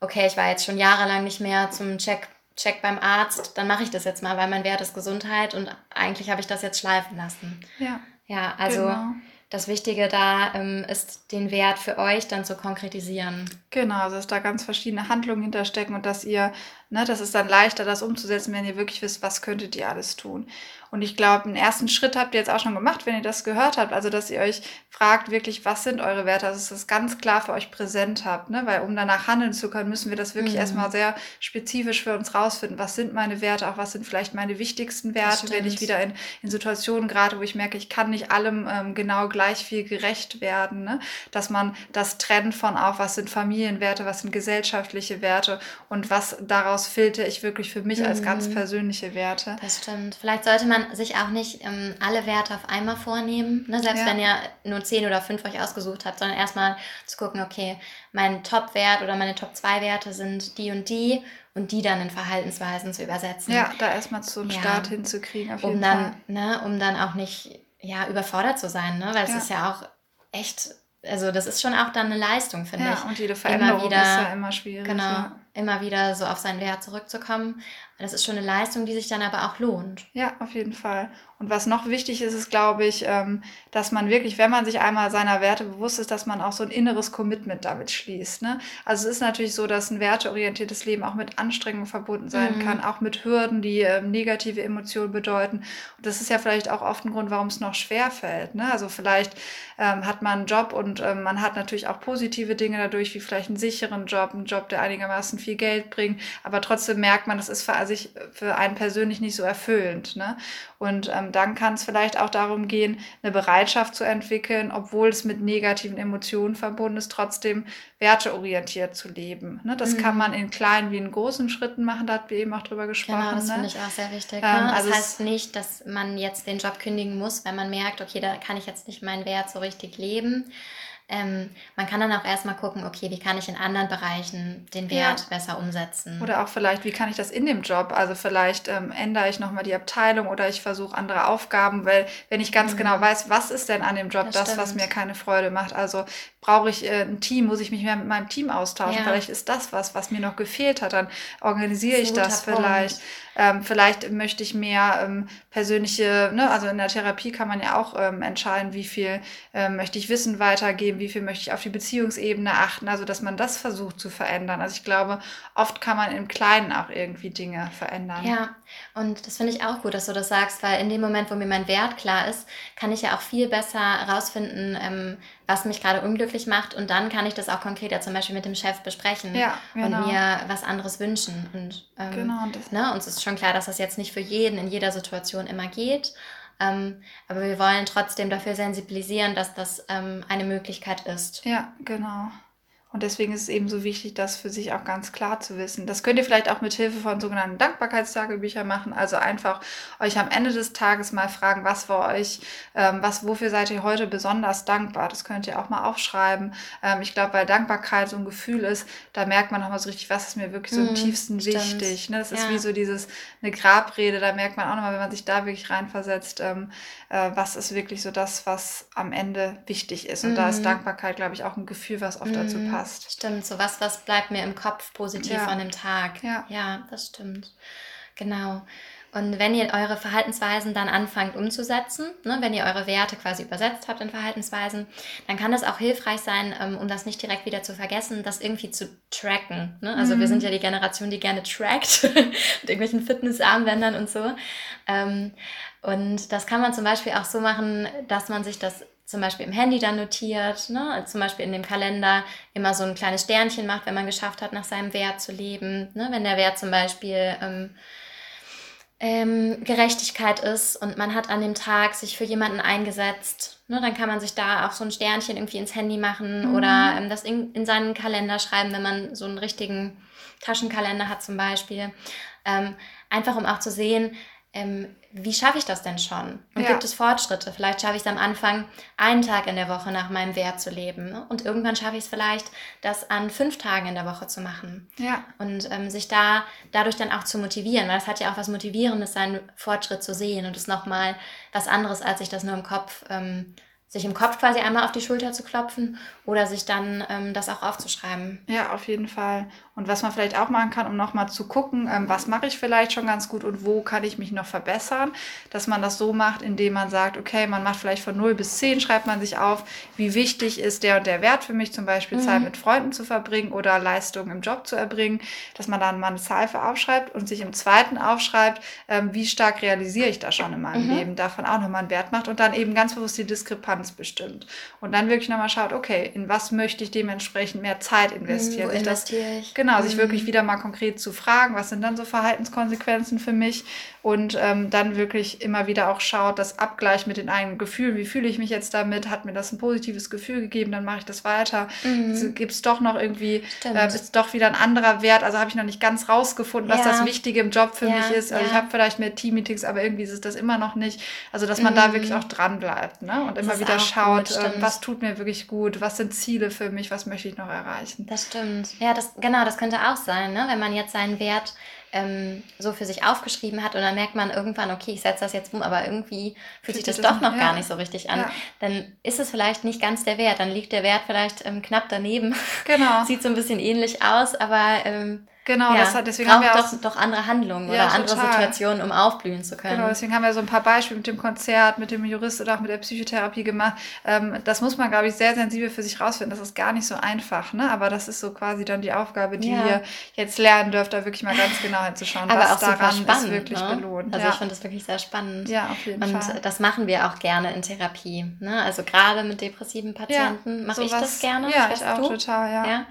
okay, ich war jetzt schon jahrelang nicht mehr zum Check check beim Arzt, dann mache ich das jetzt mal, weil mein Wert ist Gesundheit und eigentlich habe ich das jetzt schleifen lassen. Ja. Ja, also genau. das Wichtige da ähm, ist, den Wert für euch dann zu konkretisieren. Genau, also dass da ganz verschiedene Handlungen hinterstecken und dass ihr, ne, das ist dann leichter, das umzusetzen, wenn ihr wirklich wisst, was könntet ihr alles tun. Und ich glaube, einen ersten Schritt habt ihr jetzt auch schon gemacht, wenn ihr das gehört habt. Also, dass ihr euch fragt, wirklich, was sind eure Werte? Also, dass ihr das ganz klar für euch präsent habt. Ne? Weil, um danach handeln zu können, müssen wir das wirklich mhm. erstmal sehr spezifisch für uns rausfinden. Was sind meine Werte? Auch was sind vielleicht meine wichtigsten Werte, wenn ich wieder in, in Situationen gerate, wo ich merke, ich kann nicht allem ähm, genau gleich viel gerecht werden. Ne? Dass man das trennt von auch, was sind Familienwerte, was sind gesellschaftliche Werte und was daraus filter ich wirklich für mich mhm. als ganz mhm. persönliche Werte. Das stimmt. Vielleicht sollte man man sich auch nicht ähm, alle Werte auf einmal vornehmen, ne? selbst ja. wenn ihr nur zehn oder fünf euch ausgesucht habt, sondern erstmal zu gucken, okay, mein Top-Wert oder meine Top 2 Werte sind die und die und die dann in Verhaltensweisen zu übersetzen. Ja, da erstmal so einen ja. Start hinzukriegen, auf um jeden dann, Fall. Ne, um dann auch nicht ja, überfordert zu sein, ne? weil es ja. ist ja auch echt also das ist schon auch dann eine Leistung, finde ja, ich. Und jede Veränderung wieder, ist ja immer schwierig. Genau, ja. immer wieder so auf seinen Wert zurückzukommen. Das ist schon eine Leistung, die sich dann aber auch lohnt. Ja, auf jeden Fall. Und was noch wichtig ist, ist, glaube ich, ähm, dass man wirklich, wenn man sich einmal seiner Werte bewusst ist, dass man auch so ein inneres Commitment damit schließt. Ne? Also es ist natürlich so, dass ein werteorientiertes Leben auch mit Anstrengungen verbunden sein mhm. kann, auch mit Hürden, die ähm, negative Emotionen bedeuten. Und das ist ja vielleicht auch oft ein Grund, warum es noch schwer fällt. Ne? Also vielleicht ähm, hat man einen Job und ähm, man hat natürlich auch positive Dinge dadurch, wie vielleicht einen sicheren Job, einen Job, der einigermaßen viel Geld bringt, aber trotzdem merkt man, das ist für sich für einen persönlich nicht so erfüllend. Ne? Und ähm, dann kann es vielleicht auch darum gehen, eine Bereitschaft zu entwickeln, obwohl es mit negativen Emotionen verbunden ist, trotzdem werteorientiert zu leben. Ne? Das mhm. kann man in kleinen wie in großen Schritten machen, da hatten wir eben auch drüber gesprochen. Genau, das ne? finde ich auch sehr wichtig. Ähm, ne? also das heißt nicht, dass man jetzt den Job kündigen muss, wenn man merkt, okay, da kann ich jetzt nicht meinen Wert so richtig leben. Ähm, man kann dann auch erstmal gucken, okay, wie kann ich in anderen Bereichen den Wert ja. besser umsetzen. Oder auch vielleicht, wie kann ich das in dem Job? Also vielleicht ähm, ändere ich nochmal die Abteilung oder ich versuche andere Aufgaben, weil wenn ich ganz mhm. genau weiß, was ist denn an dem Job das, das was mir keine Freude macht. Also brauche ich äh, ein Team, muss ich mich mehr mit meinem Team austauschen. Ja. Vielleicht ist das was, was mir noch gefehlt hat. Dann organisiere ich das vielleicht. Ähm, vielleicht möchte ich mehr ähm, persönliche, ne, also in der Therapie kann man ja auch ähm, entscheiden, wie viel ähm, möchte ich Wissen weitergeben, wie viel möchte ich auf die Beziehungsebene achten, also dass man das versucht zu verändern. Also ich glaube, oft kann man im Kleinen auch irgendwie Dinge verändern. Ja, und das finde ich auch gut, dass du das sagst, weil in dem Moment, wo mir mein Wert klar ist, kann ich ja auch viel besser herausfinden, ähm, was mich gerade unglücklich macht. Und dann kann ich das auch konkreter zum Beispiel mit dem Chef besprechen ja, genau. und mir was anderes wünschen. Und, ähm, genau, und ne, uns ist schon klar, dass das jetzt nicht für jeden in jeder Situation immer geht. Ähm, aber wir wollen trotzdem dafür sensibilisieren, dass das ähm, eine Möglichkeit ist. Ja, genau. Und deswegen ist es eben so wichtig, das für sich auch ganz klar zu wissen. Das könnt ihr vielleicht auch mit Hilfe von sogenannten Dankbarkeitstagebüchern machen. Also einfach euch am Ende des Tages mal fragen, was war euch, ähm, was, wofür seid ihr heute besonders dankbar? Das könnt ihr auch mal aufschreiben. Ähm, ich glaube, weil Dankbarkeit so ein Gefühl ist, da merkt man nochmal so richtig, was ist mir wirklich so im mm, tiefsten stimmt. wichtig. Ne? Das ist ja. wie so dieses, eine Grabrede, da merkt man auch nochmal, wenn man sich da wirklich reinversetzt, ähm, äh, was ist wirklich so das, was am Ende wichtig ist. Und mm. da ist mhm. Dankbarkeit, glaube ich, auch ein Gefühl, was oft mm. dazu passt passt. Stimmt, so was, was bleibt mir im Kopf positiv ja. an dem Tag. Ja. ja, das stimmt. Genau. Und wenn ihr eure Verhaltensweisen dann anfangt umzusetzen, ne, wenn ihr eure Werte quasi übersetzt habt in Verhaltensweisen, dann kann es auch hilfreich sein, ähm, um das nicht direkt wieder zu vergessen, das irgendwie zu tracken. Ne? Also mhm. wir sind ja die Generation, die gerne trackt mit irgendwelchen Fitnessarmbändern und so. Ähm, und das kann man zum Beispiel auch so machen, dass man sich das zum Beispiel im Handy dann notiert, ne? zum Beispiel in dem Kalender immer so ein kleines Sternchen macht, wenn man geschafft hat, nach seinem Wert zu leben. Ne? Wenn der Wert zum Beispiel ähm, ähm, Gerechtigkeit ist und man hat an dem Tag sich für jemanden eingesetzt, ne? dann kann man sich da auch so ein Sternchen irgendwie ins Handy machen mhm. oder ähm, das in, in seinen Kalender schreiben, wenn man so einen richtigen Taschenkalender hat zum Beispiel. Ähm, einfach um auch zu sehen, ähm, wie schaffe ich das denn schon? Und ja. gibt es Fortschritte? Vielleicht schaffe ich es am Anfang, einen Tag in der Woche nach meinem Wert zu leben. Ne? Und irgendwann schaffe ich es vielleicht, das an fünf Tagen in der Woche zu machen. Ja. Und ähm, sich da dadurch dann auch zu motivieren, weil es hat ja auch was Motivierendes, seinen Fortschritt zu sehen. Und es ist nochmal was anderes, als sich das nur im Kopf ähm, sich im Kopf quasi einmal auf die Schulter zu klopfen oder sich dann ähm, das auch aufzuschreiben. Ja, auf jeden Fall. Und was man vielleicht auch machen kann, um nochmal zu gucken, ähm, was mache ich vielleicht schon ganz gut und wo kann ich mich noch verbessern, dass man das so macht, indem man sagt, okay, man macht vielleicht von 0 bis 10, schreibt man sich auf, wie wichtig ist der und der Wert für mich, zum Beispiel mhm. Zeit mit Freunden zu verbringen oder Leistungen im Job zu erbringen, dass man dann mal eine Zahl für aufschreibt und sich im zweiten aufschreibt, ähm, wie stark realisiere ich das schon in meinem mhm. Leben, davon auch nochmal einen Wert macht und dann eben ganz bewusst die Diskrepanz bestimmt. Und dann wirklich nochmal schaut, okay, in was möchte ich dementsprechend mehr Zeit investieren? Mhm, wo investiere ich? Genau, Genau, sich wirklich mhm. wieder mal konkret zu fragen, was sind dann so Verhaltenskonsequenzen für mich und ähm, dann wirklich immer wieder auch schaut, das Abgleich mit den eigenen Gefühlen, wie fühle ich mich jetzt damit, hat mir das ein positives Gefühl gegeben, dann mache ich das weiter. Mhm. Gibt es doch noch irgendwie, äh, ist doch wieder ein anderer Wert, also habe ich noch nicht ganz rausgefunden, was ja. das Wichtige im Job für ja, mich ist. Also ja. ich habe vielleicht mehr Team-Meetings, aber irgendwie ist es das immer noch nicht. Also dass man mhm. da wirklich auch dran bleibt ne? und das immer wieder schaut, gut, äh, was tut mir wirklich gut, was sind Ziele für mich, was möchte ich noch erreichen. Das stimmt. Ja, das genau, das könnte auch sein, ne? wenn man jetzt seinen Wert ähm, so für sich aufgeschrieben hat und dann merkt man irgendwann, okay, ich setze das jetzt um, aber irgendwie fühlt sich das, das doch noch ja. gar nicht so richtig an, ja. dann ist es vielleicht nicht ganz der Wert, dann liegt der Wert vielleicht ähm, knapp daneben. Genau. Sieht so ein bisschen ähnlich aus, aber ähm, Genau, ja, das hat, deswegen haben wir auch doch, doch andere Handlungen ja, oder andere total. Situationen, um aufblühen zu können. Genau, deswegen haben wir so ein paar Beispiele mit dem Konzert, mit dem Jurist oder auch mit der Psychotherapie gemacht. Ähm, das muss man, glaube ich, sehr sensibel für sich rausfinden. Das ist gar nicht so einfach, ne? Aber das ist so quasi dann die Aufgabe, die ja. ihr jetzt lernen dürft, da wirklich mal ganz genau hinzuschauen, Aber was auch daran spannend, ist wirklich ne? belohnt. Also ich finde das wirklich sehr spannend. Ja, auf jeden Und Fall. Und das machen wir auch gerne in Therapie. Ne? Also gerade mit depressiven Patienten mache ich das gerne. Ja, ich, ich auch du? total, ja. ja?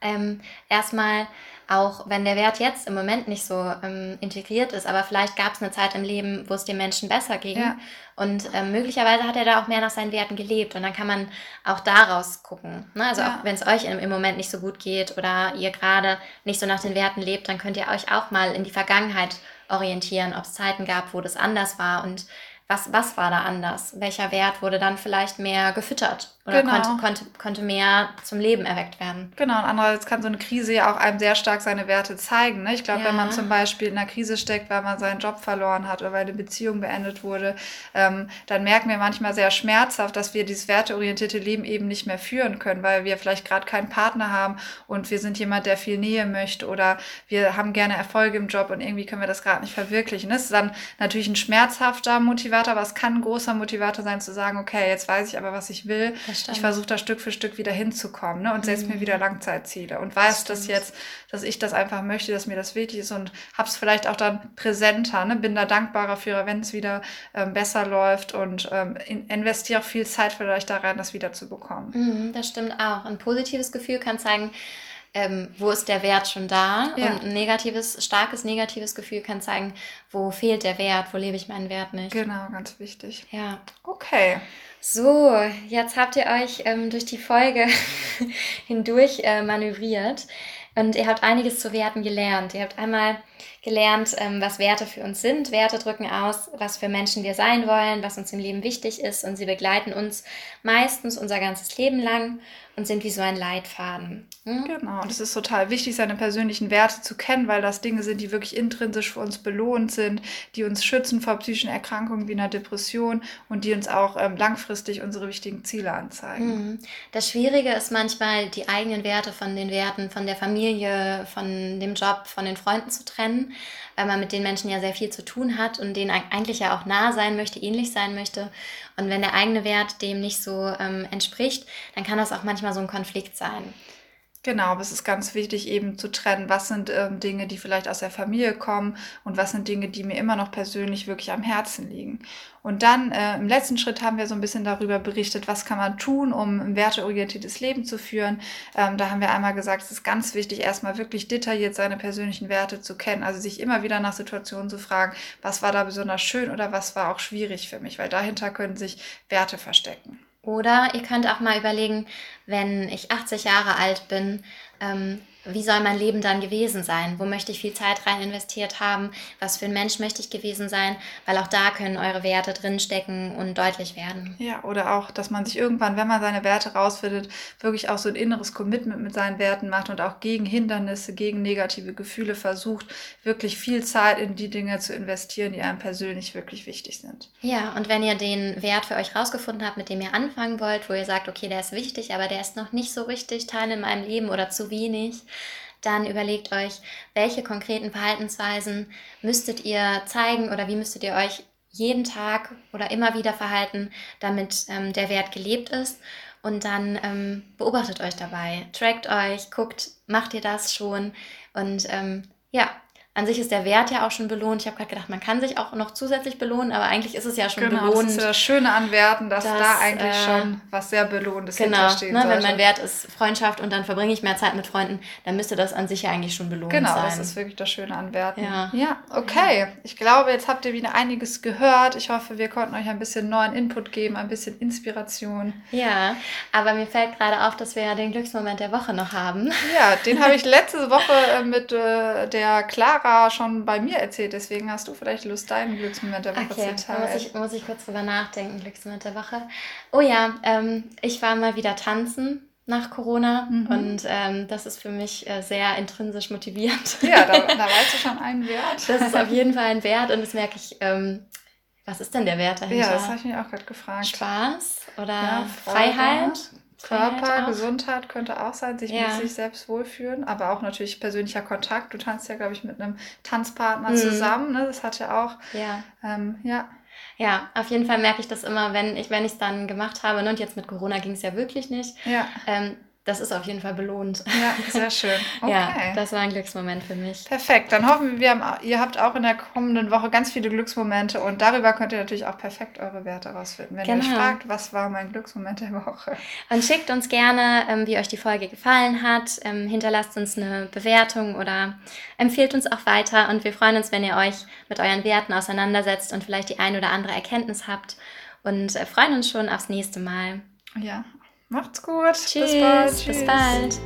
Ähm, erstmal auch wenn der Wert jetzt im Moment nicht so ähm, integriert ist, aber vielleicht gab es eine Zeit im Leben, wo es dem Menschen besser ging. Ja. Und ähm, möglicherweise hat er da auch mehr nach seinen Werten gelebt. Und dann kann man auch daraus gucken. Ne? Also ja. auch wenn es euch im, im, Moment nicht so gut geht oder ihr gerade nicht so nach den Werten lebt, dann könnt ihr euch auch mal in die Vergangenheit orientieren, ob es Zeiten gab, wo das anders war und was, was war da anders? Welcher Wert wurde dann vielleicht mehr gefüttert oder genau. konnte, konnte, konnte mehr zum Leben erweckt werden? Genau, und andererseits kann so eine Krise ja auch einem sehr stark seine Werte zeigen. Ne? Ich glaube, ja. wenn man zum Beispiel in einer Krise steckt, weil man seinen Job verloren hat oder weil eine Beziehung beendet wurde, ähm, dann merken wir manchmal sehr schmerzhaft, dass wir dieses werteorientierte Leben eben nicht mehr führen können, weil wir vielleicht gerade keinen Partner haben und wir sind jemand, der viel Nähe möchte oder wir haben gerne Erfolge im Job und irgendwie können wir das gerade nicht verwirklichen. Das ist dann natürlich ein schmerzhafter Motivator Motivator, aber es kann ein großer Motivator sein, zu sagen, okay, jetzt weiß ich aber, was ich will. Ich versuche da Stück für Stück wieder hinzukommen ne? und setze mhm. mir wieder Langzeitziele und weiß das, das jetzt, dass ich das einfach möchte, dass mir das wichtig ist und habe es vielleicht auch dann präsenter, ne? bin da dankbarer für, wenn es wieder ähm, besser läuft und ähm, in, investiere auch viel Zeit vielleicht da rein, das wieder zu bekommen. Mhm, das stimmt auch. Ein positives Gefühl kann zeigen, ähm, wo ist der Wert schon da? Ja. Und ein negatives, starkes negatives Gefühl kann zeigen, wo fehlt der Wert, wo lebe ich meinen Wert nicht. Genau, ganz wichtig. Ja. Okay. So, jetzt habt ihr euch ähm, durch die Folge hindurch äh, manövriert und ihr habt einiges zu Werten gelernt. Ihr habt einmal gelernt, ähm, was Werte für uns sind. Werte drücken aus, was für Menschen wir sein wollen, was uns im Leben wichtig ist und sie begleiten uns meistens unser ganzes Leben lang und sind wie so ein Leitfaden. Hm? Genau, und es ist total wichtig, seine persönlichen Werte zu kennen, weil das Dinge sind, die wirklich intrinsisch für uns belohnt sind, die uns schützen vor psychischen Erkrankungen wie einer Depression und die uns auch ähm, langfristig unsere wichtigen Ziele anzeigen. Mhm. Das Schwierige ist manchmal, die eigenen Werte von den Werten von der Familie, von dem Job, von den Freunden zu trennen weil man mit den Menschen ja sehr viel zu tun hat und denen eigentlich ja auch nah sein möchte, ähnlich sein möchte. Und wenn der eigene Wert dem nicht so ähm, entspricht, dann kann das auch manchmal so ein Konflikt sein. Genau, aber es ist ganz wichtig eben zu trennen, was sind ähm, Dinge, die vielleicht aus der Familie kommen und was sind Dinge, die mir immer noch persönlich wirklich am Herzen liegen. Und dann äh, im letzten Schritt haben wir so ein bisschen darüber berichtet, was kann man tun, um ein werteorientiertes Leben zu führen. Ähm, da haben wir einmal gesagt, es ist ganz wichtig, erstmal wirklich detailliert seine persönlichen Werte zu kennen, also sich immer wieder nach Situationen zu fragen, was war da besonders schön oder was war auch schwierig für mich, weil dahinter können sich Werte verstecken. Oder ihr könnt auch mal überlegen, wenn ich 80 Jahre alt bin, ähm, wie soll mein Leben dann gewesen sein? Wo möchte ich viel Zeit rein investiert haben? Was für ein Mensch möchte ich gewesen sein? Weil auch da können eure Werte drinstecken und deutlich werden. Ja, oder auch, dass man sich irgendwann, wenn man seine Werte rausfindet, wirklich auch so ein inneres Commitment mit seinen Werten macht und auch gegen Hindernisse, gegen negative Gefühle versucht, wirklich viel Zeit in die Dinge zu investieren, die einem persönlich wirklich wichtig sind. Ja, und wenn ihr den Wert für euch rausgefunden habt, mit dem ihr anfangen wollt, wo ihr sagt, okay, der ist wichtig, aber der ist noch nicht so richtig Teil in meinem Leben oder zu wenig, dann überlegt euch, welche konkreten Verhaltensweisen müsstet ihr zeigen oder wie müsstet ihr euch jeden Tag oder immer wieder verhalten, damit ähm, der Wert gelebt ist. Und dann ähm, beobachtet euch dabei, trackt euch, guckt, macht ihr das schon und ähm, ja, an sich ist der Wert ja auch schon belohnt. Ich habe gerade gedacht, man kann sich auch noch zusätzlich belohnen, aber eigentlich ist es ja schon genau, belohnt. Das ist ja das Schöne an Werten, dass, dass da eigentlich äh, schon was sehr Belohnendes genau, hinterstehen ne, Wenn mein Wert ist Freundschaft und dann verbringe ich mehr Zeit mit Freunden, dann müsste das an sich ja eigentlich schon belohnt genau, sein. Genau, das ist wirklich das Schöne an Werten. Ja, ja okay. Ja. Ich glaube, jetzt habt ihr wieder einiges gehört. Ich hoffe, wir konnten euch ein bisschen neuen Input geben, ein bisschen Inspiration. Ja, aber mir fällt gerade auf, dass wir ja den Glücksmoment der Woche noch haben. Ja, den habe ich letzte Woche äh, mit äh, der Clara schon bei mir erzählt, deswegen hast du vielleicht Lust, deinen Glücksmoment der Woche okay, zu teilen. Muss ich, muss ich kurz drüber nachdenken, Glücksmoment der Woche. Oh ja, ähm, ich war mal wieder tanzen nach Corona mhm. und ähm, das ist für mich äh, sehr intrinsisch motivierend. Ja, da, da weißt du schon einen Wert. Das ist auf jeden Fall ein Wert und das merke ich, ähm, was ist denn der Wert dahinter? Ja, das habe ich mich auch gerade gefragt. Spaß oder ja, Freiheit? Körper, Gesundheit könnte auch sein, sich ja. mit sich selbst wohlfühlen, aber auch natürlich persönlicher Kontakt. Du tanzt ja, glaube ich, mit einem Tanzpartner mhm. zusammen. Ne? Das hat ja auch. Ja. Ähm, ja. Ja, auf jeden Fall merke ich das immer, wenn ich es dann gemacht habe. Ne? Und jetzt mit Corona ging es ja wirklich nicht. Ja. Ähm, das ist auf jeden Fall belohnt. Ja, sehr schön. Okay. ja, das war ein Glücksmoment für mich. Perfekt. Dann hoffen wir, ihr habt auch in der kommenden Woche ganz viele Glücksmomente und darüber könnt ihr natürlich auch perfekt eure Werte rausfinden. Wenn genau. ihr euch fragt, was war mein Glücksmoment der Woche? Und schickt uns gerne, ähm, wie euch die Folge gefallen hat. Ähm, hinterlasst uns eine Bewertung oder empfehlt uns auch weiter. Und wir freuen uns, wenn ihr euch mit euren Werten auseinandersetzt und vielleicht die ein oder andere Erkenntnis habt. Und äh, freuen uns schon aufs nächste Mal. Ja, Macht's gut. Tschüss. Bis bald. Tschüss. Bis bald.